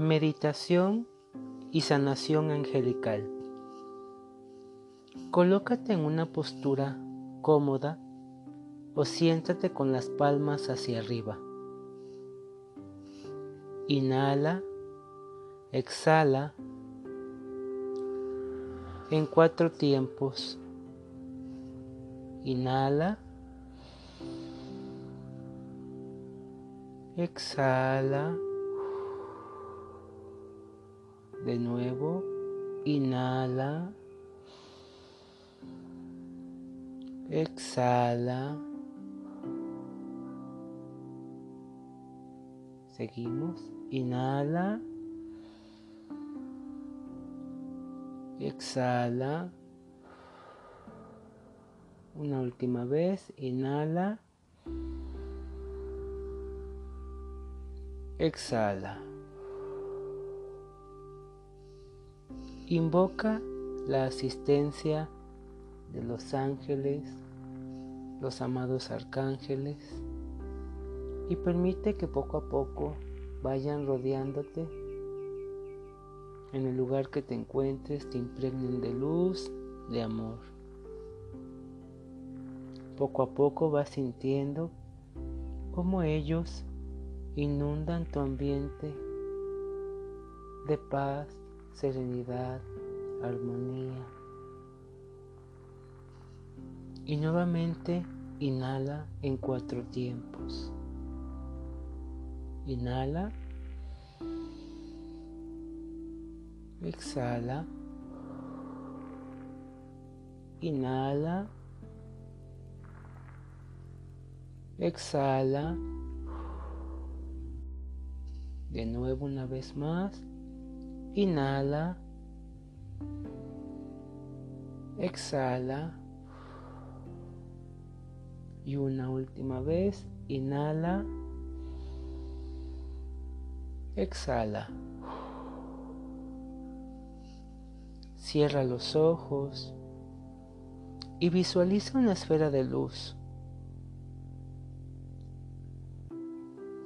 Meditación y sanación angelical. Colócate en una postura cómoda o siéntate con las palmas hacia arriba. Inhala, exhala en cuatro tiempos. Inhala. Exhala. De nuevo, inhala. Exhala. Seguimos. Inhala. Exhala. Una última vez. Inhala. Exhala. Invoca la asistencia de los ángeles, los amados arcángeles, y permite que poco a poco vayan rodeándote en el lugar que te encuentres, te impregnen de luz, de amor. Poco a poco vas sintiendo cómo ellos inundan tu ambiente de paz, serenidad, armonía. Y nuevamente inhala en cuatro tiempos. Inhala. Exhala. Inhala. Exhala. De nuevo una vez más. Inhala. Exhala. Y una última vez. Inhala. Exhala. Cierra los ojos y visualiza una esfera de luz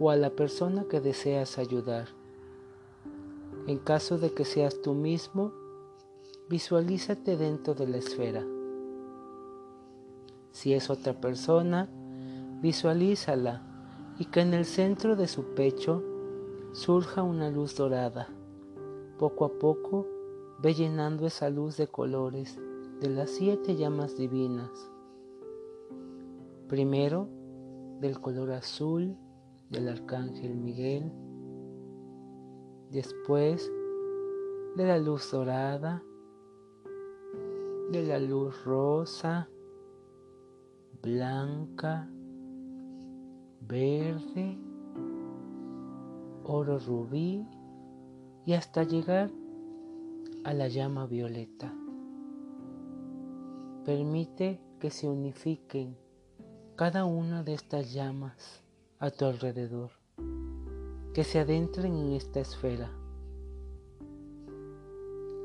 o a la persona que deseas ayudar. En caso de que seas tú mismo, visualízate dentro de la esfera. Si es otra persona, visualízala y que en el centro de su pecho surja una luz dorada. Poco a poco ve llenando esa luz de colores de las siete llamas divinas. Primero del color azul del arcángel Miguel, después de la luz dorada, de la luz rosa, blanca, verde, oro rubí y hasta llegar a la llama violeta. Permite que se unifiquen cada una de estas llamas a tu alrededor, que se adentren en esta esfera,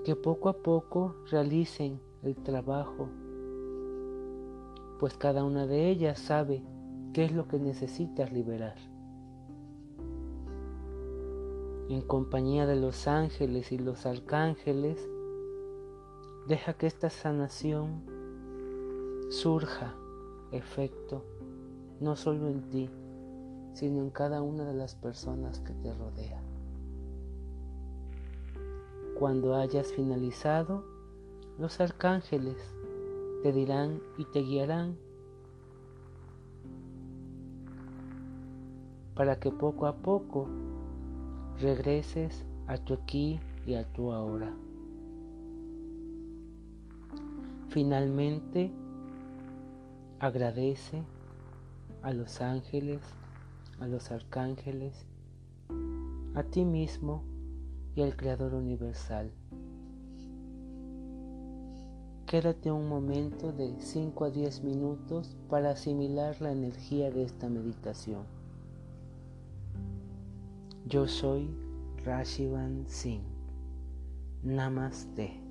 que poco a poco realicen el trabajo, pues cada una de ellas sabe qué es lo que necesitas liberar. En compañía de los ángeles y los arcángeles, deja que esta sanación surja efecto no solo en ti, sino en cada una de las personas que te rodean. Cuando hayas finalizado, los arcángeles te dirán y te guiarán para que poco a poco regreses a tu aquí y a tu ahora. Finalmente, agradece a los ángeles a los arcángeles, a ti mismo y al Creador Universal. Quédate un momento de 5 a 10 minutos para asimilar la energía de esta meditación. Yo soy Rashivan Singh. Namaste.